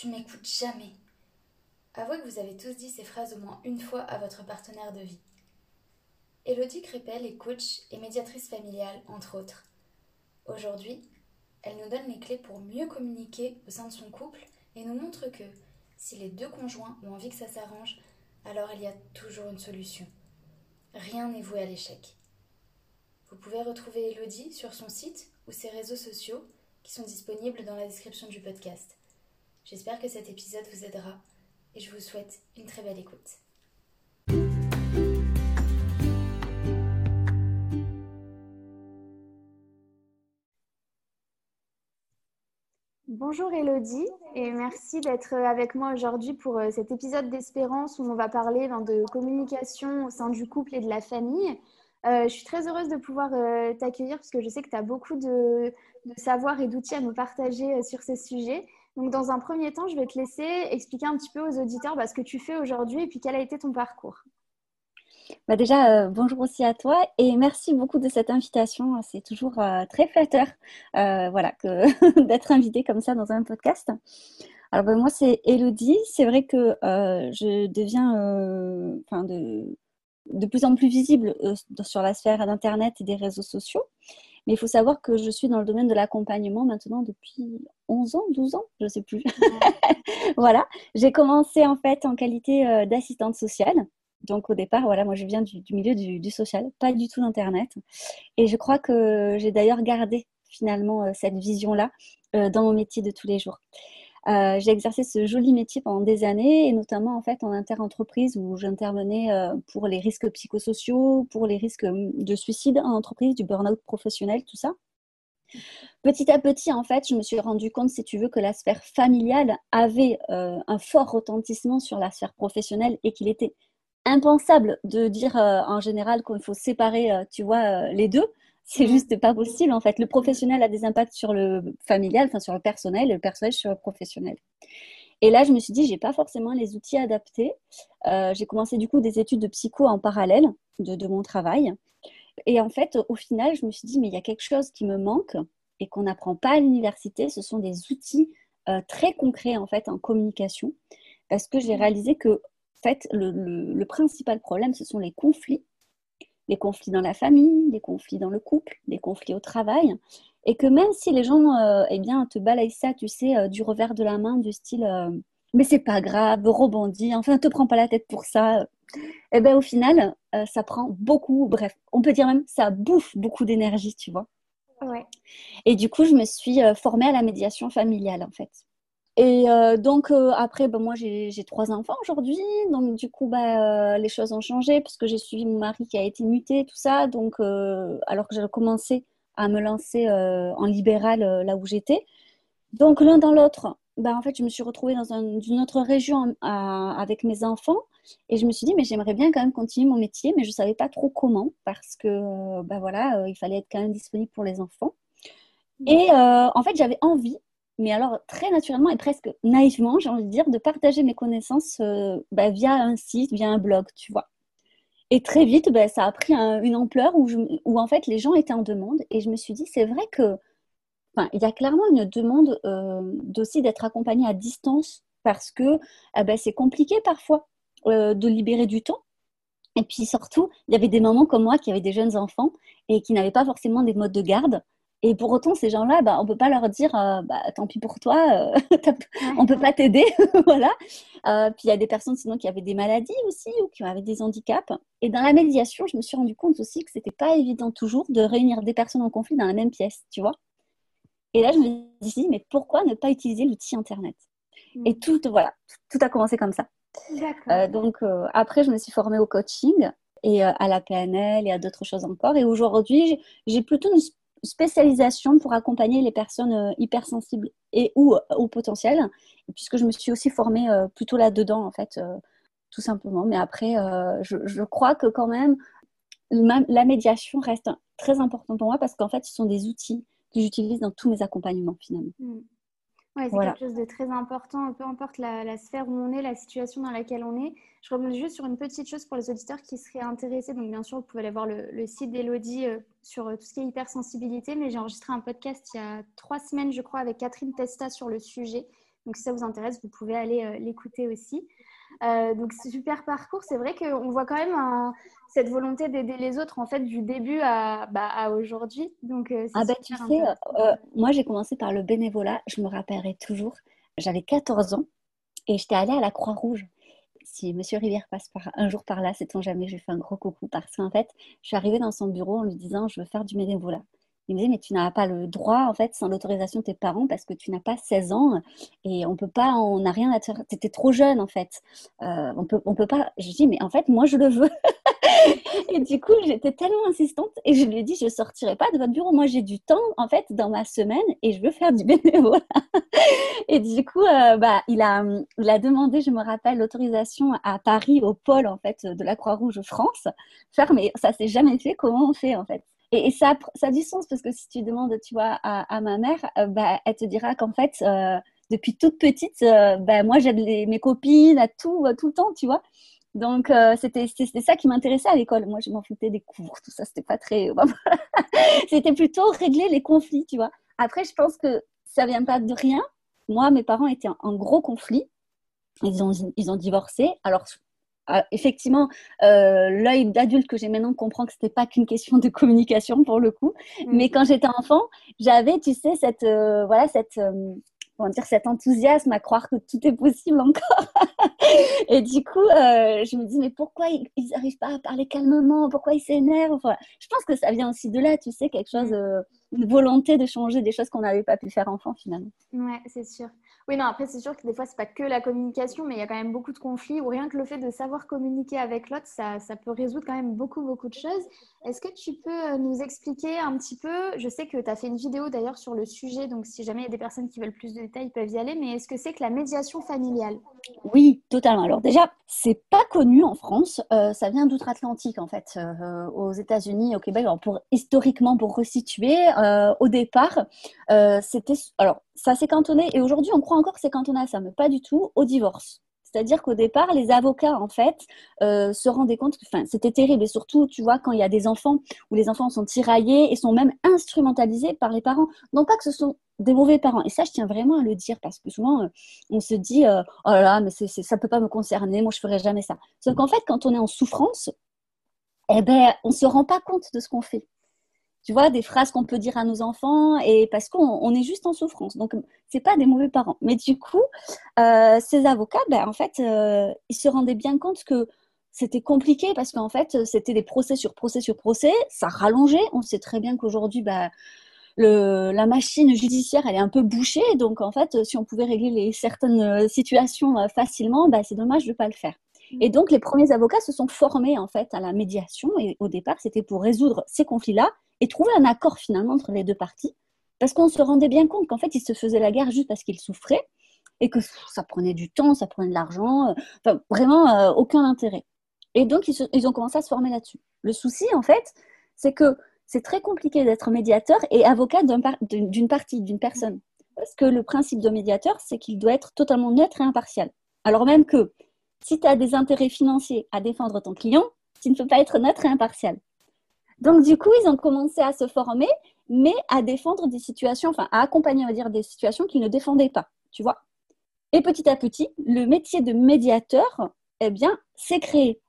Tu m'écoutes jamais. Avouez que vous avez tous dit ces phrases au moins une fois à votre partenaire de vie. Elodie Crépel est coach et médiatrice familiale, entre autres. Aujourd'hui, elle nous donne les clés pour mieux communiquer au sein de son couple et nous montre que si les deux conjoints ont envie que ça s'arrange, alors il y a toujours une solution. Rien n'est voué à l'échec. Vous pouvez retrouver Elodie sur son site ou ses réseaux sociaux qui sont disponibles dans la description du podcast. J'espère que cet épisode vous aidera et je vous souhaite une très belle écoute. Bonjour Elodie et merci d'être avec moi aujourd'hui pour euh, cet épisode d'Espérance où on va parler ben, de communication au sein du couple et de la famille. Euh, je suis très heureuse de pouvoir euh, t'accueillir parce que je sais que tu as beaucoup de, savoir et d'outils à nous partager sur ces sujets. Donc dans un premier temps, je vais te laisser expliquer un petit peu aux auditeurs bah, ce que tu fais aujourd'hui et puis quel a été ton parcours. Bah déjà, euh, bonjour aussi à toi et merci beaucoup de cette invitation. C'est toujours euh, très flatteur euh, voilà, d'être invitée comme ça dans un podcast. Alors bah, moi, c'est Elodie. C'est vrai que je deviens de, de, plus en plus visible sur la sphère d'Internet et des réseaux sociaux. Mais il faut savoir que je suis dans le domaine de l'accompagnement maintenant depuis 11 ans, 12 ans, je ne sais plus. voilà, j'ai commencé en fait en qualité d'assistante sociale. Donc au départ, voilà, moi je viens du, milieu du, social, pas du tout d'Internet. Et je crois que j'ai d'ailleurs gardé finalement euh, cette vision-là euh, dans mon métier de tous les jours. Euh, j'ai exercé ce joli métier pendant des années et notamment en fait en inter-entreprise où j'intervenais pour les risques psychosociaux, pour les risques de suicide en entreprise, du burn-out professionnel, tout ça. Petit à petit, en fait, je me suis rendu compte, si tu veux, que la sphère familiale avait un fort retentissement sur la sphère professionnelle et qu'il était impensable de dire euh, en général qu'il faut séparer, euh, tu vois, euh, les deux. C'est juste pas possible en fait. Le professionnel a des impacts sur le familial, enfin sur le personnel, et le personnel sur le professionnel. Et là, je me suis dit, j'ai pas forcément les outils adaptés. j'ai commencé du coup des études de psycho en parallèle de, de, mon travail. Et en fait, au final, je me suis dit, mais il y a quelque chose qui me manque et qu'on n'apprend pas à l'université. Ce sont des outils très concrets en fait en communication, parce que j'ai réalisé que fait, le, principal problème, ce sont les conflits. Les conflits dans la famille, les conflits dans le couple, les conflits au travail. Et que même si les gens euh, eh bien, te balayent ça, tu sais, euh, du revers de la main, du style euh, mais c'est pas grave, rebondis, enfin, ne te prends pas la tête pour ça. Eh bien, au final, ça prend beaucoup, bref, on peut dire même ça bouffe beaucoup d'énergie, tu vois. Ouais. Et du coup, je me suis formée à la médiation familiale, en fait. Et euh, donc, euh, après, ben, moi, j'ai trois enfants aujourd'hui. Donc, du coup, bah, les choses ont changé parce que j'ai suivi mon mari qui a été muté, tout ça. Donc, alors que j'avais commencé à me lancer en libéral là où j'étais. Donc, l'un dans l'autre, bah, en fait, je me suis retrouvée dans une autre région avec mes enfants. Et je me suis dit, mais j'aimerais bien quand même continuer mon métier, mais je ne savais pas trop comment parce que, bah, voilà, il fallait être quand même disponible pour les enfants. Et en fait, j'avais envie mais alors très naturellement et presque naïvement, j'ai envie de dire, de partager mes connaissances euh, bah, via un site, via un blog, tu vois. Et très vite, bah, ça a pris une ampleur où, où, en fait les gens étaient en demande et je me suis dit, c'est vrai que, il y a clairement une demande euh, d'aussi d'être accompagné à distance parce que eh ben, c'est compliqué parfois euh, de libérer du temps. Et puis surtout, il y avait des mamans comme moi qui avaient des jeunes enfants et qui n'avaient pas forcément des modes de garde Et pour autant, ces gens-là, bah, on ne peut pas leur dire euh, bah, tant pis pour toi, euh, on ne peut pas t'aider. voilà. Euh, puis il y a des personnes sinon qui avaient des maladies aussi ou qui avaient des handicaps. Et dans la médiation, je me suis rendu compte aussi que ce n'était pas évident toujours de réunir des personnes en conflit dans la même pièce, tu vois. Et là, je me suis dit, mais pourquoi ne pas utiliser l'outil Internet? Mm. Et tout, voilà, tout a commencé comme ça. donc après, je me suis formée au coaching et à la PNL et à d'autres choses encore. Et aujourd'hui, j'ai plutôt une spécialisation pour accompagner les personnes euh, hypersensibles et ou au potentiel, puisque je me suis aussi formée euh, plutôt là-dedans, en fait, euh, tout simplement. Mais après, je, crois que quand même, la médiation reste très importante pour moi parce qu'en fait, ce sont des outils que j'utilise dans tous mes accompagnements, finalement. Mmh. C'est quelque chose de très important, peu importe la, sphère où on est, la situation dans laquelle on est. Je reviens juste sur une petite chose pour les auditeurs qui seraient intéressés. Donc, bien sûr, vous pouvez aller voir le, site d'Elodie euh, sur euh, tout ce qui est hypersensibilité. Mais j'ai enregistré un podcast il y a trois semaines, je crois, avec Catherine Testa sur le sujet. Donc, si ça vous intéresse, vous pouvez aller euh, l'écouter aussi. Euh, donc, super parcours. C'est vrai qu'on voit quand même cette volonté d'aider les autres, en fait, du début à, bah, aujourd'hui. Donc, euh, ah, bah, tu sais, euh, moi, j'ai commencé par le bénévolat. Je me rappellerai toujours. J'avais 14 ans et j'étais allée à la Croix-Rouge. Si Monsieur Rivière passe par, un jour par là, c'est on jamais, je lui fais un gros coucou parce qu'en fait, je suis arrivée dans son bureau en lui disant Je veux faire du bénévolat. Il me dit, mais tu n'as pas le droit, en fait, sans l'autorisation de tes parents, parce que tu n'as pas 16 ans et on peut pas, on n'a rien à te faire. Tu étais trop jeune, en fait. Euh, on peut, on peut pas. Je dis, mais en fait, moi, je le veux. et du coup, j'étais tellement insistante et je lui ai dit, je ne sortirai pas de votre bureau. Moi, j'ai du temps, en fait, dans ma semaine et je veux faire du bénévolat. et du coup, euh, bah, il, a, il a demandé, je me rappelle, l'autorisation à Paris, au pôle, en fait, de la Croix-Rouge France. Faire, mais ça s'est jamais fait. Comment on fait, en fait? Et, ça, ça a du sens parce que si tu demandes, tu vois, à, ma mère, euh, bah, elle te dira qu'en fait, euh, depuis toute petite, euh, bah, moi, j'aide mes copines à tout, tout le temps, tu vois. Donc, c'était ça qui m'intéressait à l'école. Moi, je m'en foutais des cours, tout ça, c'était pas très. c'était plutôt régler les conflits, tu vois. Après, je pense que ça vient pas de rien. Moi, mes parents étaient en, gros conflit. Ils ont, ils ont divorcé. Alors, ah, effectivement, euh, l'œil d'adulte que j'ai maintenant comprend que ce n'était pas qu'une question de communication pour le coup. Mm. Mais quand j'étais enfant, j'avais, tu sais, cette, euh, voilà, cette, euh, dire, cet enthousiasme à croire que tout est possible encore. et du coup, je me dis, mais pourquoi ils n'arrivent pas à parler calmement? Pourquoi ils s'énervent? Je pense que ça vient aussi de là, tu sais, quelque chose, mm. une volonté de changer des choses qu'on n'avait pas pu faire enfant finalement. Ouais, c'est sûr. Oui, non, après, c'est sûr que des fois, c'est pas que la communication, mais il y a quand même beaucoup de conflits où rien que le fait de savoir communiquer avec l'autre, ça, ça, peut résoudre quand même beaucoup, beaucoup de choses. Est-ce que tu peux euh, nous expliquer un petit peu Je sais que tu as fait une vidéo d'ailleurs sur le sujet, donc si jamais il y a des personnes qui veulent plus de détails, ils peuvent y aller, mais est-ce que c'est que la médiation familiale? Oui, totalement. Alors, déjà, c'est pas connu en France, euh, ça vient d'outre-Atlantique en fait, euh, aux États-Unis, au Québec. Alors, pour, historiquement, pour resituer, au départ, c'était. Alors, ça s'est cantonné, et aujourd'hui on croit encore que c'est cantonné à ça, mais pas du tout, au divorce. C'est-à-dire qu'au départ, les avocats, en fait, euh, se rendaient compte que c'était terrible. Et surtout, tu vois, quand il y a des enfants où les enfants sont tiraillés et sont même instrumentalisés par les parents. Non pas que ce sont des mauvais parents. Et ça, je tiens vraiment à le dire parce que souvent, euh, on se dit, euh, oh là mais ça ne peut pas me concerner, moi, je ne ferai jamais ça. Sauf qu'en fait, quand on est en souffrance, eh ben, on ne se rend pas compte de ce qu'on fait tu vois, des phrases qu'on peut dire à nos enfants, et parce qu'on est juste en souffrance. Donc, c'est pas des mauvais parents. Mais du coup, euh, ces avocats, ben, en fait, euh, ils se rendaient bien compte que c'était compliqué parce qu'en fait, c'était des procès sur procès sur procès, ça rallongeait. On sait très bien qu'aujourd'hui, ben, la machine judiciaire, elle est un peu bouchée. Donc, en fait, si on pouvait régler certaines situations euh, facilement, ben, c'est dommage de ne pas le faire. Et mmh. donc, les premiers avocats se sont formés en fait à la médiation. Et au départ, c'était pour résoudre ces conflits-là et trouver un accord finalement entre les deux parties, parce qu'on se rendait bien compte qu'en fait, ils se faisaient la guerre juste parce qu'ils souffraient et que ça prenait du temps, ça prenait de l'argent, euh, enfin, vraiment euh, aucun intérêt. Et donc, ils, ont commencé à se former là-dessus. Le souci, en fait, c'est que c'est très compliqué d'être médiateur et avocat d'une partie, d'une personne. Parce que le principe de médiateur, c'est qu'il doit être totalement neutre et impartial. Alors même que si tu as des intérêts financiers à défendre ton client, tu ne peux pas être neutre et impartial. Donc, du coup, ils ont commencé à se former, mais à défendre des situations, enfin, à accompagner, on va dire, des situations qu'ils ne défendaient pas, tu vois. Et petit à petit, le métier de médiateur, eh bien, s'est créé.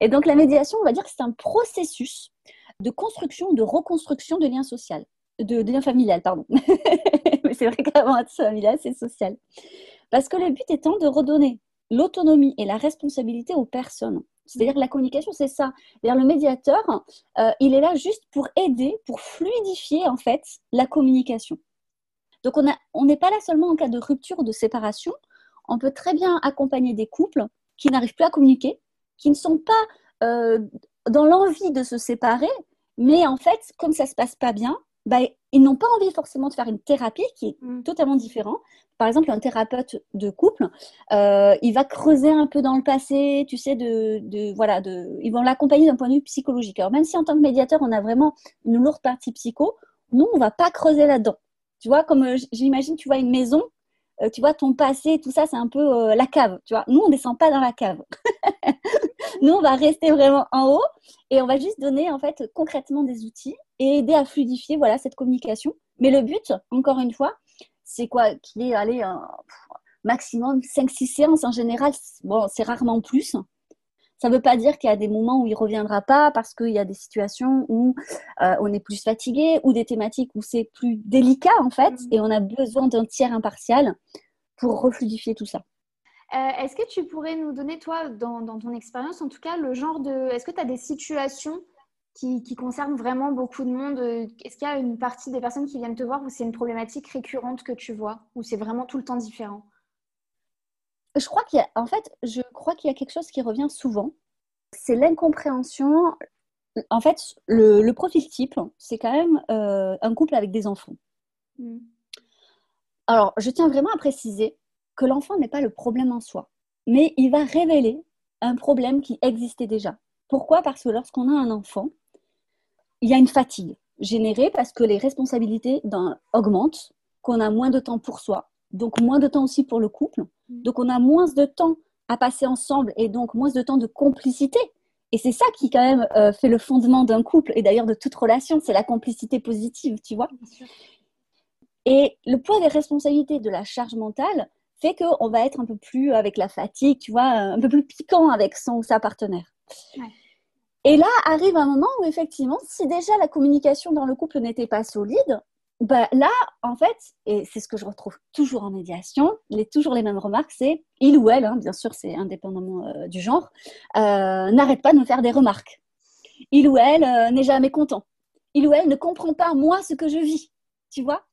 Et donc, la médiation, on va dire que c'est un processus de construction, de reconstruction de liens sociaux, de, de liens familial, pardon. Mais c'est vrai qu'avant être familial, c'est social. Parce que le but étant de redonner l'autonomie et la responsabilité aux personnes. C'est-à-dire la communication, c'est ça. le médiateur, euh, il est là juste pour aider, pour fluidifier en fait la communication. Donc on n'est pas là seulement en cas de rupture ou de séparation. On peut très bien accompagner des couples qui n'arrivent plus à communiquer, qui ne sont pas euh, dans l'envie de se séparer, mais en fait, comme ça se passe pas bien, bah, ils n'ont pas envie forcément de faire une thérapie qui est mm. totalement différente. Par exemple, un thérapeute de couple, euh, il va creuser un peu dans le passé, tu sais, de, voilà, de, ils vont l'accompagner d'un point de vue psychologique. Alors même si en tant que médiateur, on a vraiment une lourde partie psycho, nous, on va pas creuser là-dedans. Tu vois, comme euh, j'imagine, tu vois une maison, euh, tu vois, ton passé, tout ça, c'est un peu la cave. Tu vois, nous, on descend pas dans la cave. nous, on va rester vraiment en haut et on va juste donner en fait concrètement des outils et aider à fluidifier voilà cette communication. Mais le but, encore une fois, c'est quoi? Qu'il est allé un maximum 5-6 séances en général. Bon, c'est rarement plus. Ça ne veut pas dire qu'il y a des moments où il ne reviendra pas parce qu'il y a des situations où euh, on est plus fatigué ou des thématiques où c'est plus délicat en fait mm. et on a besoin d'un tiers impartial pour refluidifier tout ça. Euh, est-ce que tu pourrais nous donner, toi, dans, dans ton expérience, en tout cas, le genre de... Est-ce que tu as des situations qui, qui concerne vraiment beaucoup de monde euh, Est-ce qu'il y a une partie des personnes qui viennent te voir où c'est une problématique récurrente que tu vois, ou c'est vraiment tout le temps différent? Je crois qu'il y a, en fait, je crois qu'il y a quelque chose qui revient souvent. C'est l'incompréhension. En fait, le, profil type, c'est quand même euh, un couple avec des enfants. Hmm. Alors, je tiens vraiment à préciser que l'enfant n'est pas le problème en soi, mais il va révéler un problème qui existait déjà. Pourquoi? Parce que lorsqu'on a un enfant, il y a une fatigue générée parce que les responsabilités augmentent, qu'on a moins de temps pour soi, donc moins de temps aussi pour le couple, mm. donc on a moins de temps à passer ensemble et donc moins de temps de complicité. Et c'est ça qui quand même euh, fait le fondement d'un couple et d'ailleurs de toute relation, c'est la complicité positive, tu vois. Et le poids des responsabilités de la charge mentale fait qu'on va être un peu plus avec la fatigue, tu vois, un peu plus piquant avec son ou sa partenaire. Et là arrive un moment où effectivement, si déjà la communication dans le couple n'était pas solide, bah là, en fait, et c'est ce que je retrouve toujours en médiation, les, toujours les mêmes remarques, c'est il ou elle, hein, bien sûr, c'est indépendamment euh, du genre, euh, n'arrête pas de me faire des remarques. Il ou elle euh, n'est jamais content. Il ou elle ne comprend pas moi ce que je vis, tu vois?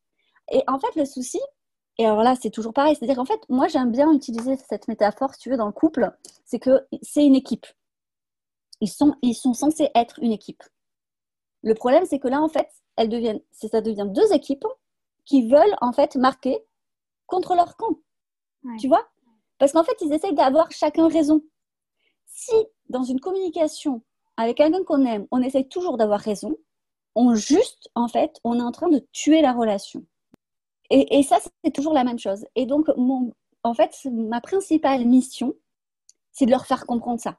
Et en fait, le souci, et alors là, c'est toujours pareil, c'est-à-dire qu'en fait, moi, j'aime bien utiliser cette métaphore, si tu veux, dans le couple, c'est que c'est une équipe ils sont, ils sont censés être une équipe. Le problème, c'est que là, en fait, elles deviennent, ça devient deux équipes qui veulent, en fait, marquer contre leur camp. Tu vois? Parce qu'en fait, ils essayent d'avoir chacun raison. Si, dans une communication avec quelqu'un qu'on aime, on essaye toujours d'avoir raison, on juste, en fait, on est en train de tuer la relation. Et, et ça, c'est toujours la même chose. Et donc, mon, en fait, ma principale mission, c'est de leur faire comprendre ça.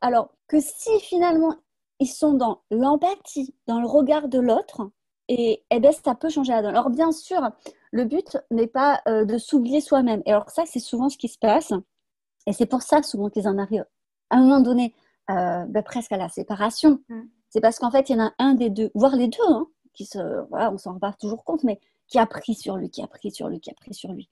Alors que si finalement ils sont dans l'empathie, dans le regard de l'autre, et, eh ben, ça peut changer la donne. Alors bien sûr, le but n'est pas euh, de s'oublier soi-même. Et alors ça, c'est souvent ce qui se passe. Et c'est pour ça souvent qu'ils en arrivent à un moment donné, euh, ben, presque à la séparation. Mm. C'est parce qu'en fait, il y en a un des deux, voire les deux, hein, qui se, voilà, on s'en rend pas toujours compte, mais qui a pris sur lui, qui a pris sur lui, qui a pris sur lui.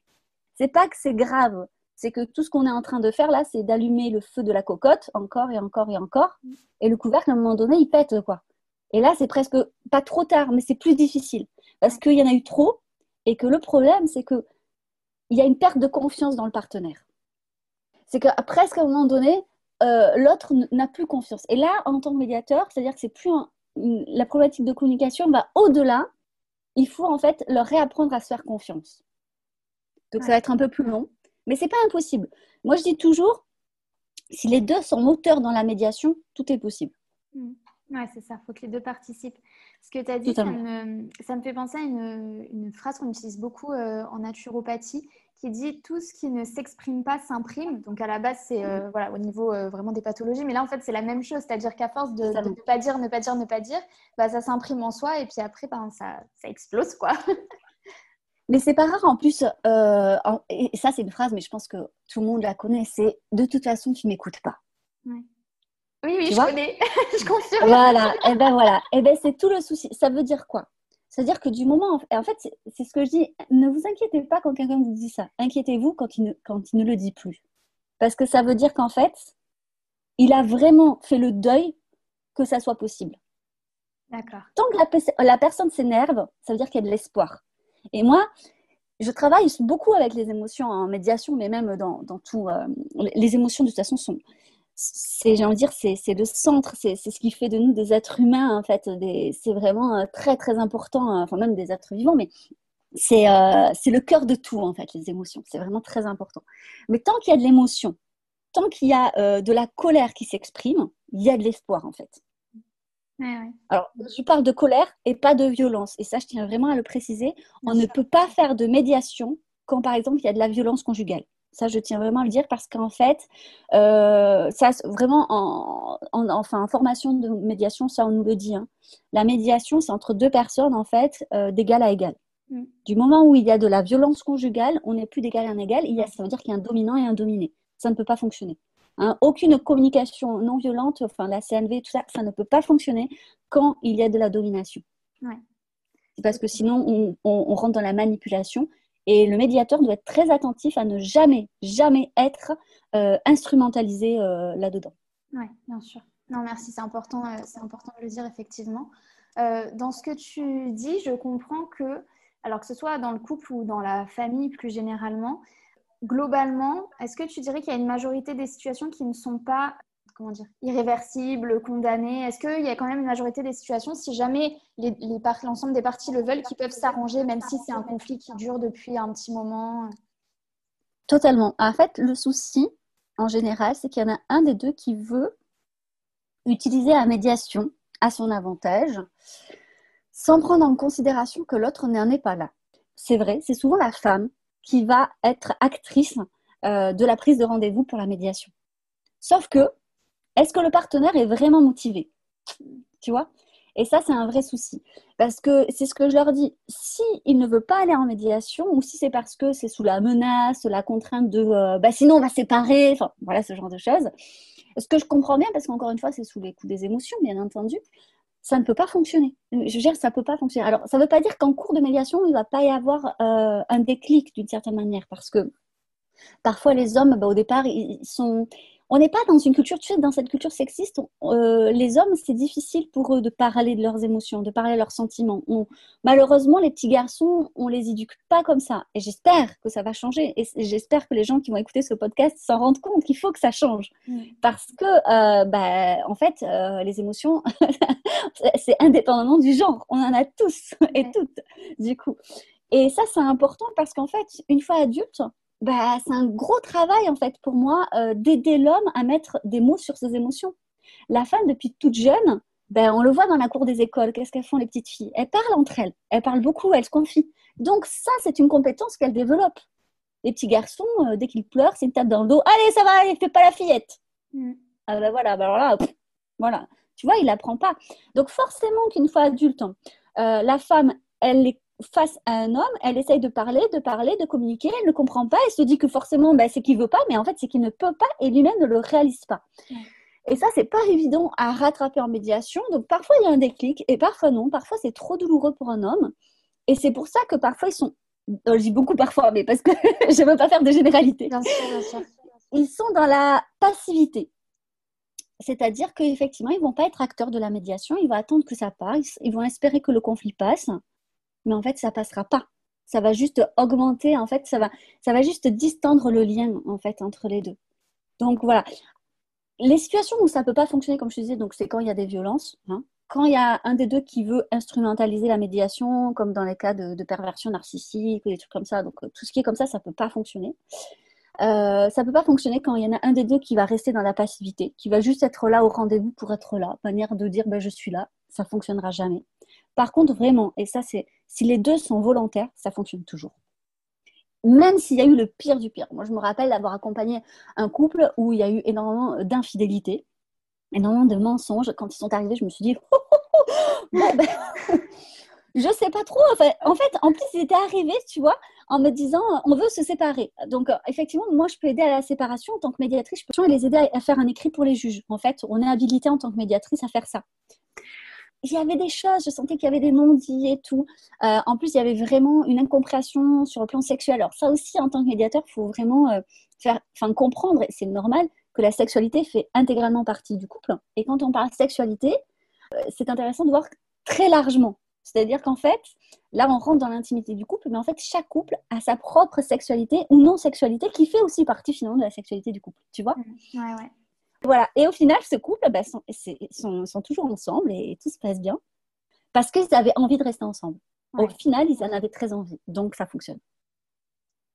C'est pas que c'est grave, c'est que tout ce qu'on est en train de faire là, c'est d'allumer le feu de la cocotte encore et encore et encore. Et le couvercle, à un moment donné, il pète, quoi. Et là, c'est presque pas trop tard, mais c'est plus difficile parce qu'il y en a eu trop et que le problème, c'est que il y a une perte de confiance dans le partenaire. C'est que presque à un moment donné, euh, l'autre n'a plus confiance. Et là, en tant que médiateur, c'est-à-dire que c'est plus la problématique de communication va au-delà. Il faut en fait leur réapprendre à se faire confiance. Donc ça va être un peu plus long, mais c'est pas impossible. Moi, je dis toujours, si les deux sont moteurs dans la médiation, tout est possible. Mmh. Ouais, c'est ça. Il faut que les deux participent. Ce que tu as dit, ça me, ça me, fait penser à une, une phrase qu'on utilise beaucoup euh, en naturopathie qui dit tout ce qui ne s'exprime pas s'imprime. Donc à la base, c'est euh, voilà, au niveau euh, vraiment des pathologies. Mais là, en fait, c'est la même chose. C'est-à-dire qu'à force de, ne pas dire, ne pas dire, ne pas dire, bah, ça s'imprime en soi et puis après, ben, ça, ça explose. quoi. Mais c'est pas rare en plus, euh, et ça c'est une phrase, mais je pense que tout le monde la connaît, c'est de toute façon tu m'écoutes pas. Oui, oui, je connais, je confirme. Voilà, et eh ben voilà, et eh ben c'est tout le souci. Ça veut dire quoi? C'est-à-dire que du moment, en fait, c'est ce que je dis, ne vous inquiétez pas quand quelqu'un vous dit ça. Inquiétez-vous quand il, ne, quand il ne le dit plus. Parce que ça veut dire qu'en fait, il a vraiment fait le deuil que ça soit possible. D'accord. Tant que la, personne s'énerve, ça veut dire qu'il y a de l'espoir. Et moi, je travaille beaucoup avec les émotions en médiation, mais même dans, tout. Euh, les émotions, de toute façon, sont. C'est, j'ai envie de dire, c'est, le centre, c'est, ce qui fait de nous des êtres humains, en fait. c'est vraiment euh, très, très important, euh, enfin, même des êtres vivants, mais c'est, c'est le cœur de tout, en fait, les émotions. C'est vraiment très important. Mais tant qu'il y a de l'émotion, tant qu'il y a de la colère qui s'exprime, il y a de l'espoir, en fait. Alors, je parle de colère et pas de violence. Et ça, je tiens vraiment à le préciser. On ne peut pas faire de médiation quand, par exemple, il y a de la violence conjugale. Ça, je tiens vraiment à le dire parce qu'en fait, euh, ça, vraiment, en, enfin, en formation de médiation, ça, on nous le dit. Hein. La médiation, c'est entre deux personnes, en fait, euh, d'égal à égal. Mm. Du moment où il y a de la violence conjugale, on n'est plus d'égal à un égal. Il y a, ça veut dire qu'il y a un dominant et un dominé. Ça ne peut pas fonctionner. Hein, aucune communication non violente, enfin la CNV, tout ça, ça ne peut pas fonctionner quand il y a de la domination. Parce que sinon, on, rentre dans la manipulation. Et le médiateur doit être très attentif à ne jamais, jamais être euh, instrumentalisé euh, là-dedans. Oui, bien sûr. Non, merci, c'est important, euh, c'est important de le dire effectivement. dans ce que tu dis, je comprends que, alors que ce soit dans le couple ou dans la famille plus généralement, globalement, est-ce que tu dirais qu'il y a une majorité des situations qui ne sont pas comment dire, irréversibles, condamnées Est-ce qu'il y a quand même une majorité des situations, si jamais l'ensemble des parties le veulent, qui peuvent s'arranger, même si c'est un conflit qui dure depuis un petit moment? Totalement. En fait, le souci, en général, c'est qu'il y en a un des deux qui veut utiliser la médiation à son avantage, sans prendre en considération que l'autre n'en est pas là. C'est vrai, c'est souvent la femme qui va être actrice euh, de la prise de rendez-vous pour la médiation. Sauf que, est-ce que le partenaire est vraiment motivé? Tu vois? Et ça, c'est un vrai souci. Parce que c'est ce que je leur dis. Si il ne veut pas aller en médiation, ou si c'est parce que c'est sous la menace, la contrainte de euh, bah, sinon on va séparer, enfin voilà ce genre de choses. Ce que je comprends bien, parce qu'encore une fois, c'est sous les coups des émotions, bien entendu ça ne peut pas fonctionner. Je dire, ça ne peut pas fonctionner. Alors, ça ne veut pas dire qu'en cours de médiation, il ne va pas y avoir euh, un déclic d'une certaine manière, parce que parfois les hommes, bah, au départ, ils sont, on n'est pas dans une culture, tu sais, dans cette culture sexiste, euh, les hommes, c'est difficile pour eux de parler de leurs émotions, de parler de leurs sentiments. malheureusement, les petits garçons, on les éduque pas comme ça. Et j'espère que ça va changer. Et j'espère que les gens qui vont écouter ce podcast s'en rendent compte qu'il faut que ça change. Mm. Parce que, euh, bah, en fait, euh, les émotions, c'est indépendamment du genre. On en a tous et toutes, du coup. Et ça, c'est important parce qu'en fait, une fois adulte, bah, c'est un gros travail en fait pour moi euh, d'aider l'homme à mettre des mots sur ses émotions. La femme, depuis toute jeune, ben, on le voit dans la cour des écoles, qu'est-ce qu'elles font les petites filles? Elles parlent entre elles, elles parlent beaucoup, elles se confient. Donc ça, c'est une compétence qu'elles développent. Les petits garçons, euh, dès qu'ils pleurent, c'est une tape dans le dos. Allez, ça va, allez, fais pas la fillette. Mm. Ah ben voilà, ben alors là, voilà. Tu vois, il n'apprend pas. Donc forcément qu'une fois adulte, hein, euh, la femme, elle est face à un homme, elle essaye de parler, de parler, de communiquer, elle ne comprend pas, elle se dit que forcément, ben, c'est qu'il veut pas, mais en fait, c'est qu'il ne peut pas et lui-même ne le réalise pas. Et ça, c'est pas évident à rattraper en médiation. Donc, parfois, il y a un déclic et parfois non. Parfois, c'est trop douloureux pour un homme. Et c'est pour ça que parfois, ils sont. je dis beaucoup parfois, mais parce que je ne veux pas faire de généralité. Ils sont dans la passivité. C'est-à-dire qu'effectivement, ils ne vont pas être acteurs de la médiation, ils vont attendre que ça passe, ils vont espérer que le conflit passe, mais en fait, ça passera pas. Ça va juste augmenter, en fait, ça va, ça va juste distendre le lien, en fait, entre les deux. Donc, voilà. Les situations où ça ne peut pas fonctionner, comme je disais, donc c'est quand il y a des violences, hein. quand il y a un des deux qui veut instrumentaliser la médiation, comme dans les cas de, perversion narcissique ou des trucs comme ça, donc tout ce qui est comme ça, ça ne peut pas fonctionner. Euh, ça ne peut pas fonctionner quand il y en a un des deux qui va rester dans la passivité, qui va juste être là au rendez-vous pour être là, manière de dire ben, je suis là, ça fonctionnera jamais. Par contre, vraiment, et ça c'est si les deux sont volontaires, ça fonctionne toujours. Même s'il y a eu le pire du pire. Moi, je me rappelle d'avoir accompagné un couple où il y a eu énormément d'infidélité, énormément de mensonges. Quand ils sont arrivés, je me suis dit, oh, oh, oh, ben, Je sais pas trop. En fait, en, fait, en plus, ils étaient arrivés, tu vois, en me disant on veut se séparer. Donc, euh, effectivement, moi, je peux aider à la séparation en tant que médiatrice. Je peux les aider à, faire un écrit pour les juges. En fait, on est habilité en tant que médiatrice à faire ça. Il y avait des choses, je sentais qu'il y avait des non-dits et tout. Euh, en plus, il y avait vraiment une incompréhension sur le plan sexuel. Alors, ça aussi, en tant que médiateur, il faut vraiment euh, faire, enfin, comprendre, c'est normal, que la sexualité fait intégralement partie du couple. Et quand on parle sexualité, c'est intéressant de voir très largement c'est-à-dire qu'en fait, là, on rentre dans l'intimité du couple, mais en fait, chaque couple a sa propre sexualité ou non-sexualité qui fait aussi partie finalement de la sexualité du couple, tu vois? Ouais, ouais. Voilà. Et au final, ce couple, bah, sont, sont, toujours ensemble et, tout se passe bien parce qu'ils avaient envie de rester ensemble. Au final, ils en avaient très envie. Donc, ça fonctionne.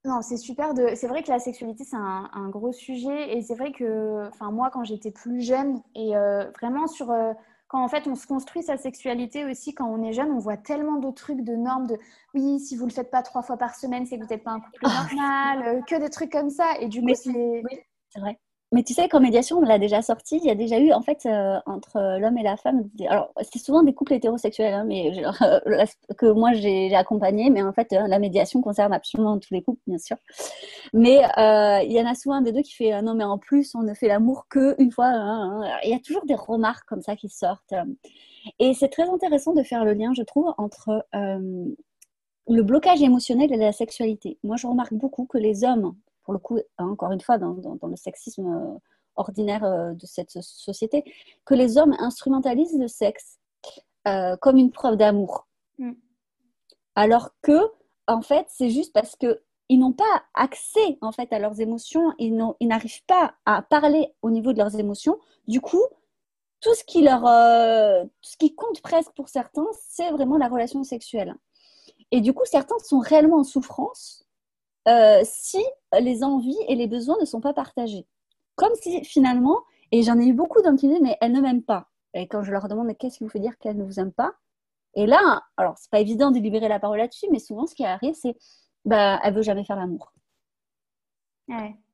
Non, c'est super. De... C'est vrai que la sexualité, c'est un, gros sujet. Et c'est vrai que enfin, moi, quand j'étais plus jeune, et euh, vraiment sur. Euh, quand en fait on se construit sa sexualité aussi quand on est jeune, on voit tellement de trucs, de normes, de oui, si vous le faites pas trois fois par semaine, c'est que vous n'êtes pas un couple ah. normal, euh, que des trucs comme ça. Et du coup, c'est. c'est vrai. Mais tu sais qu'en médiation, on l'a déjà sorti, il y a déjà eu, en fait, euh, entre l'homme et la femme, alors c'est souvent des couples hétérosexuels, hein, mais que moi j'ai accompagné, mais en fait, euh, la médiation concerne absolument tous les couples, bien sûr. Mais euh, il y en a souvent un des deux qui fait non, mais en plus, on ne fait l'amour qu'une fois. Hein, hein. Il y a toujours des remarques comme ça qui sortent. Et c'est très intéressant de faire le lien, je trouve, entre le blocage émotionnel et la sexualité. Moi, je remarque beaucoup que les hommes pour le coup, hein, encore une fois, dans, le sexisme euh, ordinaire euh, de cette société, que les hommes instrumentalisent le sexe euh, comme une preuve d'amour. Mm. Alors que, en fait, c'est juste parce que ils n'ont pas accès en fait à leurs émotions, ils n'arrivent pas à parler au niveau de leurs émotions. Du coup, tout ce qui leur, tout ce qui compte presque pour certains, c'est vraiment la relation sexuelle. Et du coup, certains sont réellement en souffrance euh, si les envies et les besoins ne sont pas partagés. Comme si finalement, et j'en ai eu beaucoup d'hommes qui mais elle ne m'aime pas. Et quand je leur demande, mais qu'est-ce qui vous fait dire qu'elle ne vous aime pas? Et là, alors c'est pas évident de libérer la parole là-dessus, mais souvent ce qui arrive, c'est, bah, elle veut jamais faire l'amour.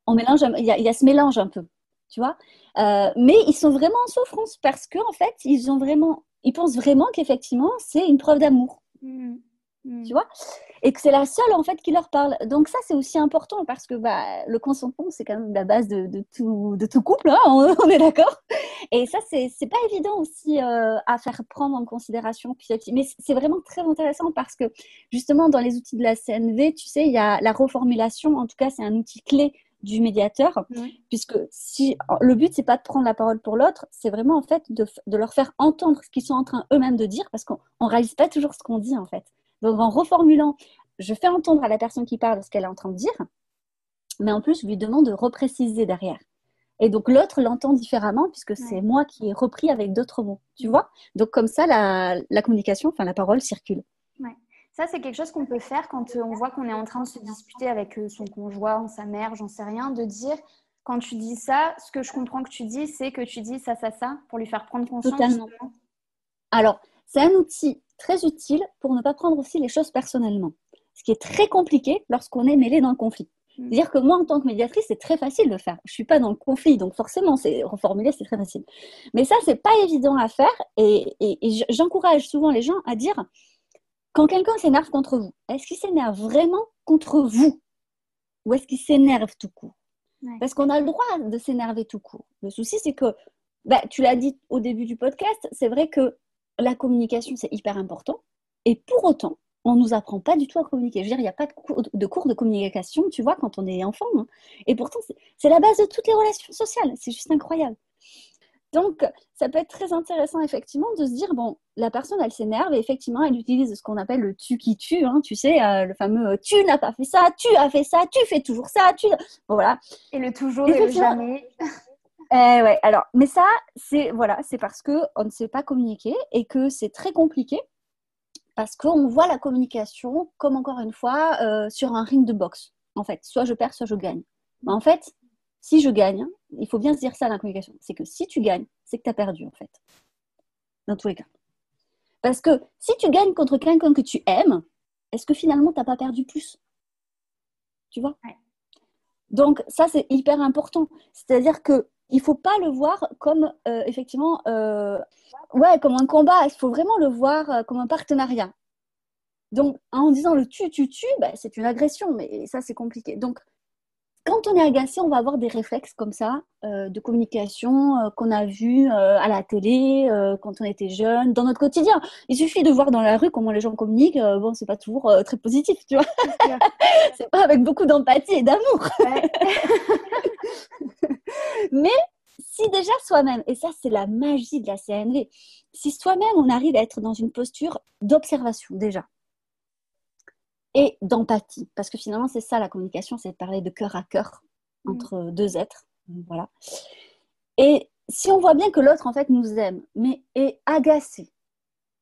On mélange, il y, a, ce mélange un peu, tu vois? Euh, mais ils sont vraiment en souffrance parce qu'en en fait, ils ont vraiment, ils pensent vraiment qu'effectivement, c'est une preuve d'amour. Mmh. Mmh. Tu vois? Et que c'est la seule en fait qui leur parle. Donc ça c'est aussi important parce que bah, le consentement c'est quand même la base de, de, tout, de tout couple, hein, on, est d'accord? Et ça c'est pas évident aussi euh, à faire prendre en considération. Mais c'est vraiment très intéressant parce que justement dans les outils de la CNV, tu sais, il y a la reformulation, en tout cas c'est un outil clé du médiateur, puisque si le but c'est pas de prendre la parole pour l'autre, c'est vraiment en fait de, de, leur faire entendre ce qu'ils sont en train eux-mêmes de dire, parce qu'on réalise pas toujours ce qu'on dit en fait. Donc en reformulant, je fais entendre à la personne qui parle ce qu'elle est en train de dire, mais en plus, je lui demande de repréciser derrière. Et donc l'autre l'entend différemment puisque c'est moi qui ai repris avec d'autres mots, tu vois? Donc comme ça, la, communication, enfin la parole circule. Ouais. Ça, c'est quelque chose qu'on peut faire quand euh, on voit qu'on est en train de se disputer avec euh, son conjoint, sa mère, j'en sais rien, de dire quand tu dis ça, ce que je comprends que tu dis, c'est que tu dis ça, ça, ça, pour lui faire prendre conscience. Totalement. Alors, c'est un outil très utile pour ne pas prendre aussi les choses personnellement. Ce qui est très compliqué lorsqu'on est mêlé dans le conflit. Mm. C'est-à-dire que moi, en tant que médiatrice, c'est très facile de faire. Je suis pas dans le conflit, donc forcément, c'est reformuler, c'est très facile. Mais ça, c'est pas évident à faire, et, j'encourage souvent les gens à dire quand quelqu'un s'énerve contre vous, est-ce qu'il s'énerve vraiment contre vous, ou est-ce qu'il s'énerve tout court? Parce qu'on a le droit de s'énerver tout court. Le souci, c'est que, bah, tu l'as dit au début du podcast, c'est vrai que la communication, c'est hyper important. Et pour autant, on ne nous apprend pas du tout à communiquer. Je veux dire, il n'y a pas de cours, de communication, tu vois, quand on est enfant. Hein. Et pourtant, c'est la base de toutes les relations sociales. C'est juste incroyable. Donc, ça peut être très intéressant, effectivement, de se dire, bon, la personne, elle s'énerve et effectivement, elle utilise ce qu'on appelle le tu qui tue, hein, tu sais, euh, le fameux euh, tu n'as pas fait ça, tu as fait ça, tu fais toujours ça, tu. voilà. Et le toujours et le jamais. Eh ouais, alors, mais ça, c'est voilà, c'est parce que on ne sait pas communiquer et que c'est très compliqué parce qu'on voit la communication comme encore une fois euh, sur un ring de boxe. En fait, soit je perds, soit je gagne. Mais en fait, si je gagne, il faut bien se dire ça dans la communication, c'est que si tu gagnes, c'est que tu as perdu en fait. Dans tous les cas. Parce que si tu gagnes contre quelqu'un que tu aimes, est-ce que finalement tu n'as pas perdu plus? Tu vois? Donc ça c'est hyper important. C'est-à-dire que il faut pas le voir comme euh, effectivement euh, ouais comme un combat il faut vraiment le voir euh, comme un partenariat Donc, en disant le tu, tu, tu, bah, c'est une agression, mais ça, c'est compliqué. Donc, quand on est agacé, on va avoir des réflexes comme ça de communication qu'on a vu à la télé quand on était jeune, dans notre quotidien. Il suffit de voir dans la rue comment les gens communiquent. bon, c'est pas toujours très positif, tu vois. c'est pas avec beaucoup d'empathie et d'amour. Mais si déjà soi-même, et ça c'est la magie de la CNV, si soi-même on arrive à être dans une posture d'observation déjà, et d'empathie. Parce que finalement, c'est ça la communication, c'est de parler de cœur à cœur mm. entre deux êtres. Voilà. Et si on voit bien que l'autre, en fait, nous aime, mais est agacé,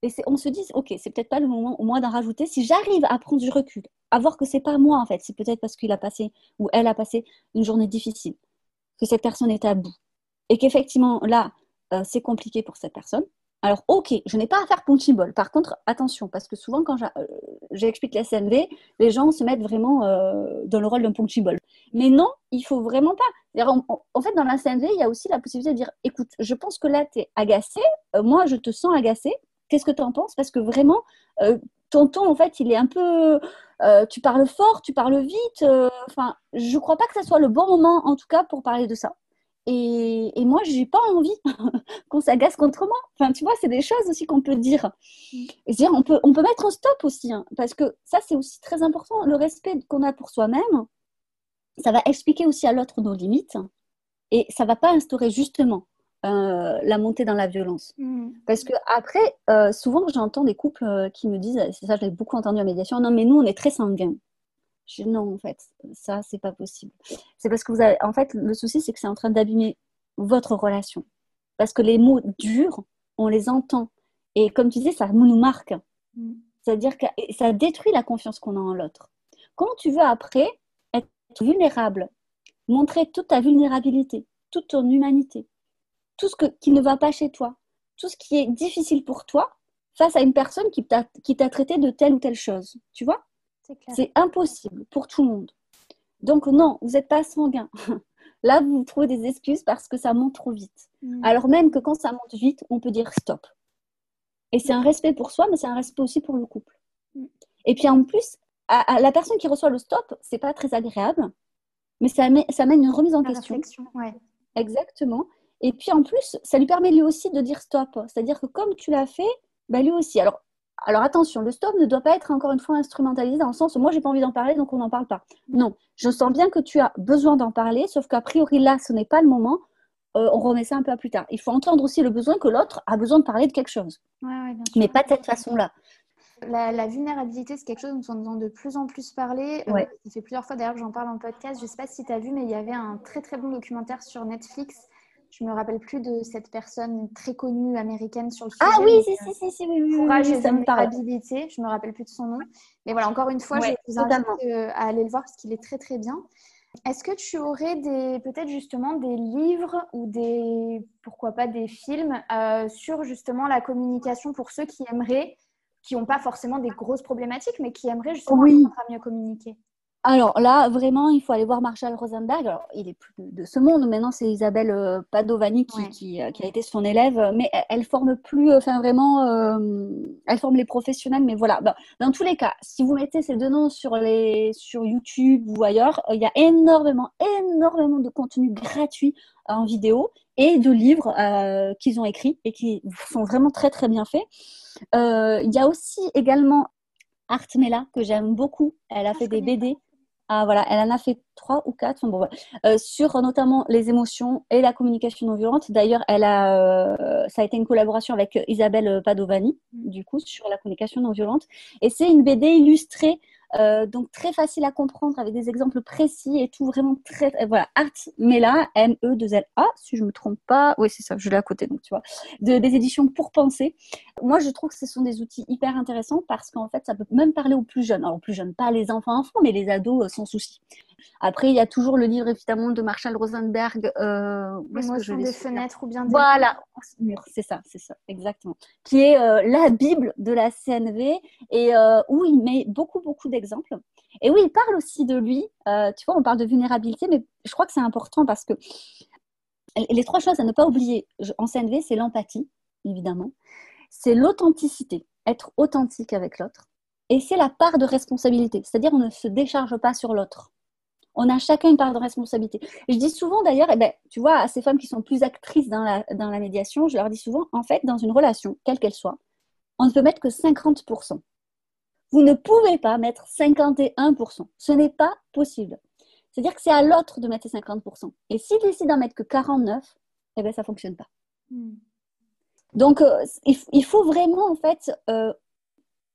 et on se dit, ok, c'est peut-être pas le moment au moins d'en rajouter. Si j'arrive à prendre du recul, à voir que c'est pas moi, en fait, c'est peut-être parce qu'il a passé ou elle a passé une journée difficile, que cette personne est à bout, et qu'effectivement, là, euh, c'est compliqué pour cette personne, alors, ok, je n'ai pas à faire punching Par contre, attention, parce que souvent, quand euh, j'explique la CNV, les gens se mettent vraiment euh, dans le rôle d'un punching Mais non, il faut vraiment pas. En, fait, dans la CNV, il y a aussi la possibilité de dire écoute, je pense que là, tu es agacé. Moi, je te sens agacé. Qu'est-ce que tu en penses? Parce que vraiment, ton ton, en fait, il est un peu. tu parles fort, tu parles vite. Enfin, je ne crois pas que ce soit le bon moment, en tout cas, pour parler de ça. Et, et, moi, j'ai pas envie qu'on s'agace contre moi. Enfin, tu vois, c'est des choses aussi qu'on peut dire. Mm. Et dire, on peut, on peut mettre un stop aussi, hein, parce que ça, c'est aussi très important. Le respect qu'on a pour soi-même, ça va expliquer aussi à l'autre nos limites, et ça va pas instaurer justement euh, la montée dans la violence. Mm. Parce que après, euh, souvent, j'entends des couples euh, qui me disent, c'est ça, je l'ai beaucoup entendu en médiation, non, mais nous, on est très sanguins non, en fait, ça, c'est pas possible. C'est parce que vous avez. En fait, le souci, c'est que c'est en train d'abîmer votre relation. Parce que les mots durs, on les entend. Et comme tu disais, ça nous marque. Mm. C'est-à-dire que ça détruit la confiance qu'on a en l'autre. Comment tu veux après être vulnérable, montrer toute ta vulnérabilité, toute ton humanité, tout ce qui ne va pas chez toi, tout ce qui est difficile pour toi face à une personne qui t'a traité de telle ou telle chose, tu vois? C'est impossible pour tout le monde. Donc non, vous n'êtes pas sanguin. Là, vous trouvez des excuses parce que ça monte trop vite. Mm. Alors même que quand ça monte vite, on peut dire stop. Et c'est un respect pour soi, mais c'est un respect aussi pour le couple. Mm. Et puis en plus, à, la personne qui reçoit le stop, c'est pas très agréable, mais ça, ça mène une remise en question. Ouais. Exactement. Et puis en plus, ça lui permet lui aussi de dire stop. C'est-à-dire que comme tu l'as fait, bah lui aussi. Alors alors attention, le stop ne doit pas être encore une fois instrumentalisé dans le sens où moi j'ai pas envie d'en parler donc on n'en parle pas. Non, je sens bien que tu as besoin d'en parler, sauf qu'a priori là ce n'est pas le moment. Euh, on remet ça un peu plus tard. Il faut entendre aussi le besoin que l'autre a besoin de parler de quelque chose, mais pas de cette façon-là. La, vulnérabilité, c'est quelque chose dont on entend de plus en plus parler. Euh, ça fait plusieurs fois d'ailleurs que j'en parle en podcast. Je ne sais pas si tu as vu, mais il y avait un très très bon documentaire sur Netflix je me rappelle plus de cette personne très connue américaine sur le sujet. Ah oui, si, si, si, si, oui, Courage et me Je me rappelle plus de son nom. Mais voilà, encore une fois, je vous invite euh, à aller le voir parce qu'il est très, très bien. Est-ce que tu aurais des, peut-être justement des livres ou des, pourquoi pas des films euh, sur justement la communication pour ceux qui aimeraient, qui n'ont pas forcément des grosses problématiques, mais qui aimeraient justement mieux communiquer? Alors là, vraiment, il faut aller voir Marshall Rosenberg. Alors, il est plus de ce monde. Maintenant, c'est Isabelle euh, Padovani qui, euh, qui, a été son élève. Mais elle, forme plus, euh, enfin vraiment, elle forme les professionnels. Mais voilà, dans tous les cas, si vous mettez ces deux noms sur, les, sur YouTube ou ailleurs, il y a énormément, énormément de contenu gratuit en vidéo et de livres qu'ils ont écrits et qui sont vraiment très, très bien faits. il y a aussi également Artmela, que j'aime beaucoup. Elle a ah, fait des BD. Ah, voilà, elle en a fait trois ou quatre, bon, euh, sur notamment les émotions et la communication non violente. D'ailleurs, elle a, euh, ça a été une collaboration avec Isabelle Padovani, mm. du coup, sur la communication non violente. Et c'est une BD illustrée euh, donc très facile à comprendre avec des exemples précis et tout vraiment très voilà Art Mela M E 2 L A si je me trompe pas oui c'est ça je l'ai à côté donc tu vois de, des éditions pour penser. Moi je trouve que ce sont des outils hyper intéressants parce qu'en fait ça peut même parler aux plus jeunes. Alors aux plus jeunes pas les enfants enfants mais les ados euh, sans souci après, il y a toujours le livre évidemment de Marshall Rosenberg. Euh, L'émotion des fenêtres ou bien des Voilà, c'est ça, c'est ça, exactement. Qui est euh, la Bible de la CNV et euh, où il met beaucoup, beaucoup d'exemples. Et oui, il parle aussi de lui. Euh, tu vois, on parle de vulnérabilité, mais je crois que c'est important parce que les trois choses à ne pas oublier en CNV, c'est l'empathie, évidemment. C'est l'authenticité, être authentique avec l'autre. et c'est la part de responsabilité. C'est-à-dire, on ne se décharge pas sur l'autre. On a chacun une part de responsabilité. je dis souvent d'ailleurs, eh ben, tu vois, à ces femmes qui sont plus actrices dans la, dans la médiation, je leur dis souvent, en fait, dans une relation, quelle qu'elle soit, on ne peut mettre que 50%. Vous ne pouvez pas mettre 51%. Ce n'est pas possible. C'est-à-dire que c'est à l'autre de mettre 50%. Et s'il décide d'en mettre que 49%, eh bien, ça ne fonctionne pas. Hmm. Donc, euh, il, faut vraiment, en fait, euh,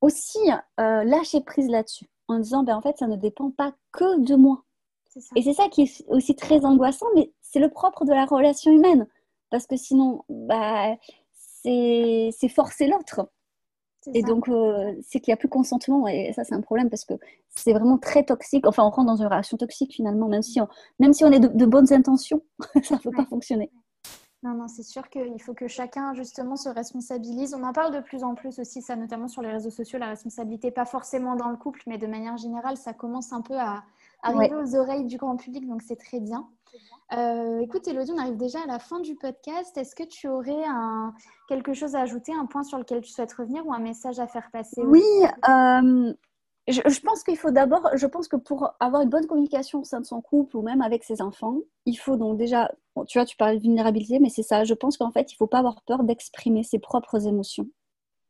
aussi euh, lâcher prise là-dessus, en disant, ben, en fait, ça ne dépend pas que de moi. Et c'est ça qui est aussi très angoissant, mais c'est le propre de la relation humaine. Parce que sinon, bah, c'est forcer l'autre. Et donc, euh, c'est qu'il n'y a plus consentement. Et ça, c'est un problème parce que c'est vraiment très toxique. Enfin, on rentre dans une relation toxique finalement, même si on, même si on est de, bonnes intentions, ça ne peut pas fonctionner. Non, non, c'est sûr qu'il faut que chacun justement se responsabilise. On en parle de plus en plus aussi, ça notamment sur les réseaux sociaux, la responsabilité, pas forcément dans le couple, mais de manière générale, ça commence un peu à arriver aux oreilles du grand public, donc c'est très bien. Euh, écoute, Elodie, on arrive déjà à la fin du podcast. Est-ce que tu aurais un, quelque chose à ajouter, un point sur lequel tu souhaites revenir ou un message à faire passer Oui, euh, je, pense qu'il faut d'abord, je pense que pour avoir une bonne communication au sein de son couple ou même avec ses enfants, il faut donc déjà, tu vois, tu parles de vulnérabilité, mais c'est ça, je pense qu'en fait, il ne faut pas avoir peur d'exprimer ses propres émotions.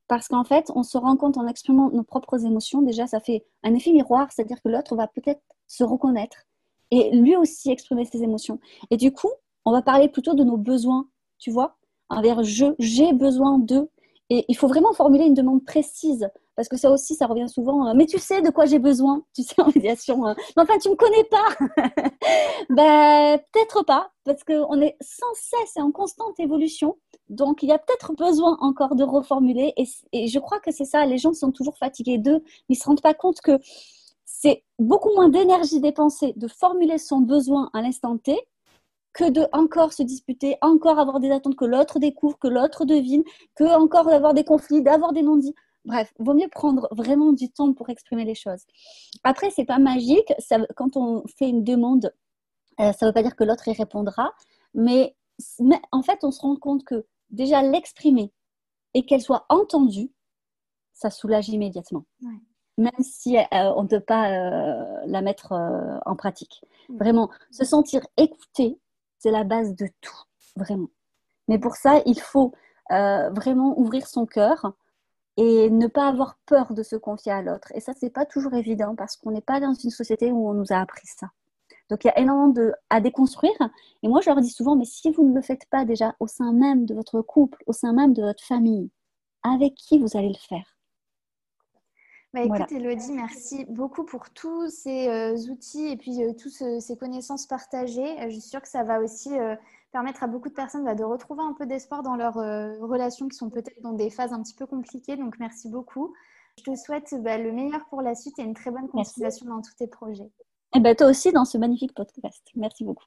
Parce qu'en fait, on se rend compte en exprimant nos propres émotions, déjà, ça fait un effet miroir, c'est-à-dire que l'autre va peut-être se reconnaître et lui aussi exprimer ses émotions. Et du coup, on va parler plutôt de nos besoins, tu vois, envers je, j'ai besoin de. Et il faut vraiment formuler une demande précise parce que ça aussi, ça revient souvent. Euh, mais tu sais de quoi j'ai besoin? Tu sais, en médiation. Euh, mais enfin, tu me connais pas Ben, peut-être pas, parce qu'on est sans cesse en constante évolution. Donc, il y a peut-être besoin encore de reformuler. Et, et je crois que c'est ça. Les gens sont toujours fatigués d'eux, mais ils se rendent pas compte que c'est beaucoup moins d'énergie dépensée de formuler son besoin à l'instant T que de encore se disputer, encore avoir des attentes que l'autre découvre, que l'autre devine, que encore avoir des conflits, d'avoir des non-dits. Bref, vaut mieux prendre vraiment du temps pour exprimer les choses. Après, c'est pas magique. quand on fait une demande, euh, ça ne veut pas dire que l'autre y répondra, mais, en fait, on se rend compte que déjà l'exprimer et qu'elle soit entendue, ça soulage immédiatement. Même si euh, on ne peut pas euh, la mettre en pratique. Mm. Vraiment, se sentir écouté, c'est la base de tout, vraiment. Mais pour ça, il faut vraiment ouvrir son cœur, et ne pas avoir peur de se confier à l'autre. Et ça, c'est pas toujours évident parce qu'on n'est pas dans une société où on nous a appris ça. Donc il y a énormément de, à déconstruire. Et moi, je leur dis souvent, mais si vous ne le faites pas déjà au sein même de votre couple, au sein même de votre famille, avec qui vous allez le faire? Bah, écoute, Elodie, merci beaucoup pour tous ces euh, outils et puis euh, toutes ces connaissances partagées. je suis sûre que ça va aussi euh, permettre à beaucoup de personnes bah, de retrouver un peu d'espoir dans leurs euh, relations qui sont peut-être dans des phases un petit peu compliquées. Donc, merci beaucoup. Je te souhaite bah, le meilleur pour la suite et une très bonne continuation dans tous tes projets. Et eh ben, toi aussi dans ce magnifique podcast. Merci beaucoup.